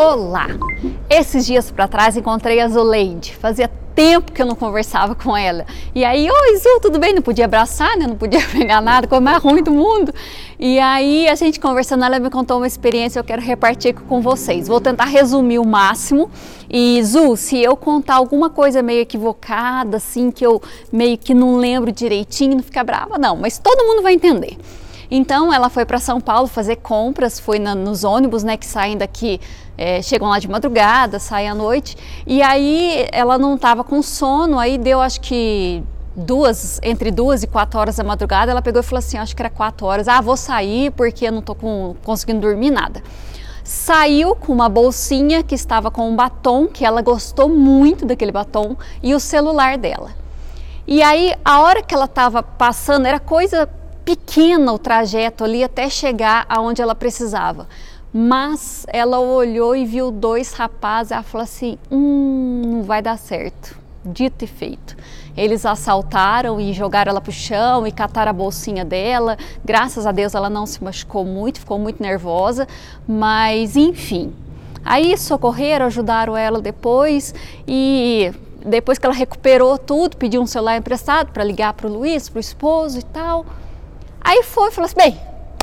Olá! Esses dias para trás encontrei a Zuleide. Fazia tempo que eu não conversava com ela. E aí, oi Zu, tudo bem? Não podia abraçar, né? Não podia pegar nada, como é ruim do mundo. E aí, a gente conversando, ela me contou uma experiência, eu quero repartir com vocês. Vou tentar resumir o máximo. E Zu, se eu contar alguma coisa meio equivocada, assim, que eu meio que não lembro direitinho, não fica brava, não. Mas todo mundo vai entender. Então ela foi para São Paulo fazer compras, foi na, nos ônibus né, que saem daqui, é, chegam lá de madrugada, saem à noite, e aí ela não estava com sono, aí deu acho que duas, entre duas e quatro horas da madrugada, ela pegou e falou assim, acho que era quatro horas, ah, vou sair porque eu não estou conseguindo dormir nada. Saiu com uma bolsinha que estava com um batom, que ela gostou muito daquele batom, e o celular dela. E aí, a hora que ela estava passando, era coisa pequeno o trajeto ali até chegar aonde ela precisava. Mas ela olhou e viu dois rapazes, ela falou assim: hum, não vai dar certo. Dito e feito. Eles assaltaram e jogaram ela para o chão e cataram a bolsinha dela. Graças a Deus ela não se machucou muito, ficou muito nervosa, mas enfim. Aí socorreram, ajudaram ela depois e depois que ela recuperou tudo, pediu um celular emprestado para ligar para o Luiz, para o esposo e tal. Aí foi, falou assim: bem,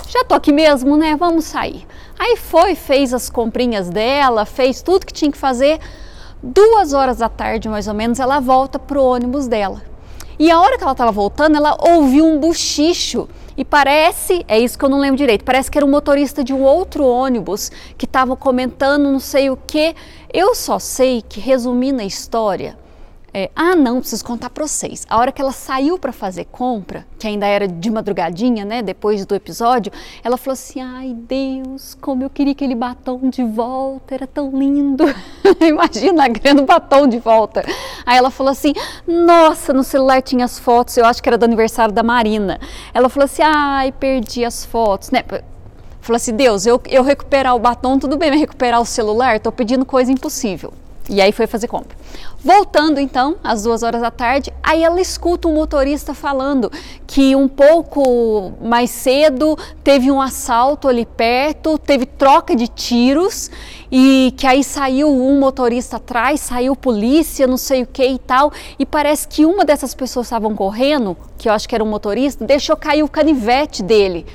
já tô aqui mesmo, né? Vamos sair. Aí foi, fez as comprinhas dela, fez tudo que tinha que fazer. Duas horas da tarde, mais ou menos, ela volta pro ônibus dela. E a hora que ela estava voltando, ela ouviu um buchicho. E parece, é isso que eu não lembro direito, parece que era um motorista de um outro ônibus que estava comentando não sei o que. Eu só sei que, resumindo a história, é, ah, não, preciso contar para vocês. A hora que ela saiu para fazer compra, que ainda era de madrugadinha, né, depois do episódio, ela falou assim: "Ai, Deus, como eu queria aquele batom de volta, era tão lindo". Imagina ganhando batom de volta. Aí ela falou assim: "Nossa, no celular tinha as fotos, eu acho que era do aniversário da Marina". Ela falou assim: "Ai, perdi as fotos", né? Falou assim: "Deus, eu, eu recuperar o batom, tudo bem, mas recuperar o celular, tô pedindo coisa impossível". E aí foi fazer compra. Voltando então, às duas horas da tarde, aí ela escuta um motorista falando que um pouco mais cedo teve um assalto ali perto, teve troca de tiros e que aí saiu um motorista atrás, saiu polícia, não sei o que e tal. E parece que uma dessas pessoas estavam correndo, que eu acho que era um motorista, deixou cair o canivete dele.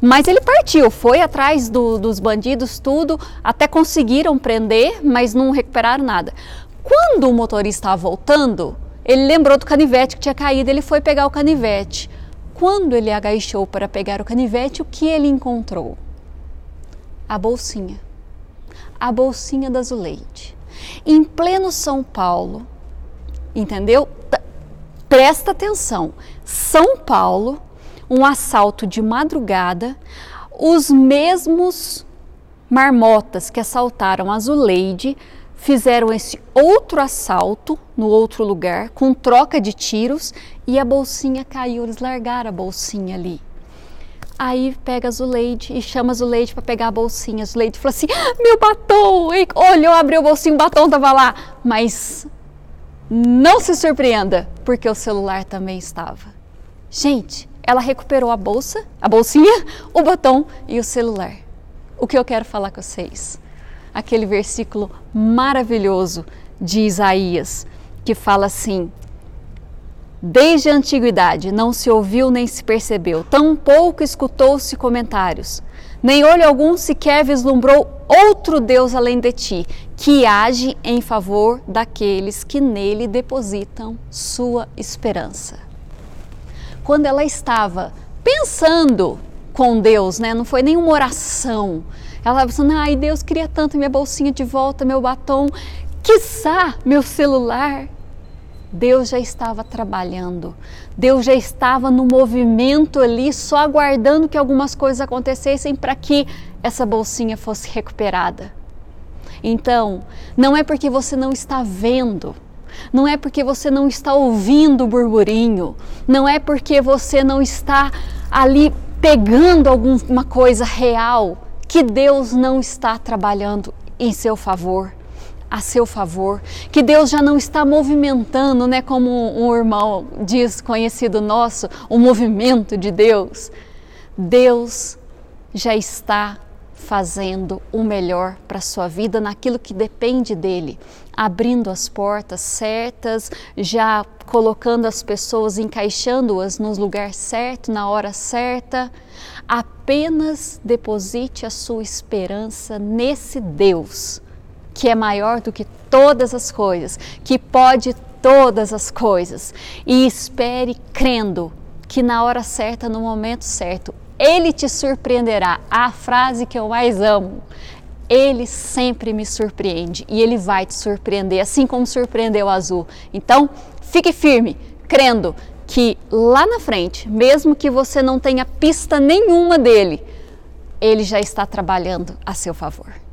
Mas ele partiu, foi atrás do, dos bandidos, tudo, até conseguiram prender, mas não recuperaram nada. Quando o motorista estava voltando, ele lembrou do canivete que tinha caído, ele foi pegar o canivete. Quando ele agachou para pegar o canivete, o que ele encontrou? A bolsinha. A bolsinha da Zuleide. Em pleno São Paulo, entendeu? Presta atenção. São Paulo, um assalto de madrugada, os mesmos marmotas que assaltaram a Zuleide fizeram esse outro assalto no outro lugar, com troca de tiros, e a bolsinha caiu, eles largaram a bolsinha ali. Aí pega a Zuleide e chama a Zuleide para pegar a bolsinha. A Zuleide falou assim: ah, meu batom! E olhou, abriu o bolsinho, o batom estava lá. Mas não se surpreenda, porque o celular também estava. Gente, ela recuperou a bolsa, a bolsinha, o batom e o celular. O que eu quero falar com vocês? Aquele versículo maravilhoso de Isaías, que fala assim: Desde a antiguidade não se ouviu nem se percebeu, tampouco escutou-se comentários, nem olho algum sequer vislumbrou outro Deus além de ti, que age em favor daqueles que nele depositam sua esperança quando ela estava pensando com Deus, né? Não foi nenhuma oração. Ela estava pensando, ai Deus, queria tanto minha bolsinha de volta, meu batom, quiçá meu celular. Deus já estava trabalhando, Deus já estava no movimento ali, só aguardando que algumas coisas acontecessem para que essa bolsinha fosse recuperada. Então, não é porque você não está vendo, não é porque você não está ouvindo o burburinho, não é porque você não está ali pegando alguma coisa real que Deus não está trabalhando em seu favor, a seu favor, que Deus já não está movimentando, né, como um irmão diz conhecido nosso, o movimento de Deus. Deus já está fazendo o melhor para sua vida naquilo que depende dele, abrindo as portas certas, já colocando as pessoas, encaixando-as no lugar certo, na hora certa. Apenas deposite a sua esperança nesse Deus que é maior do que todas as coisas, que pode todas as coisas, e espere crendo que na hora certa, no momento certo, ele te surpreenderá. A frase que eu mais amo. Ele sempre me surpreende e ele vai te surpreender, assim como surpreendeu o azul. Então, fique firme, crendo que lá na frente, mesmo que você não tenha pista nenhuma dele, ele já está trabalhando a seu favor.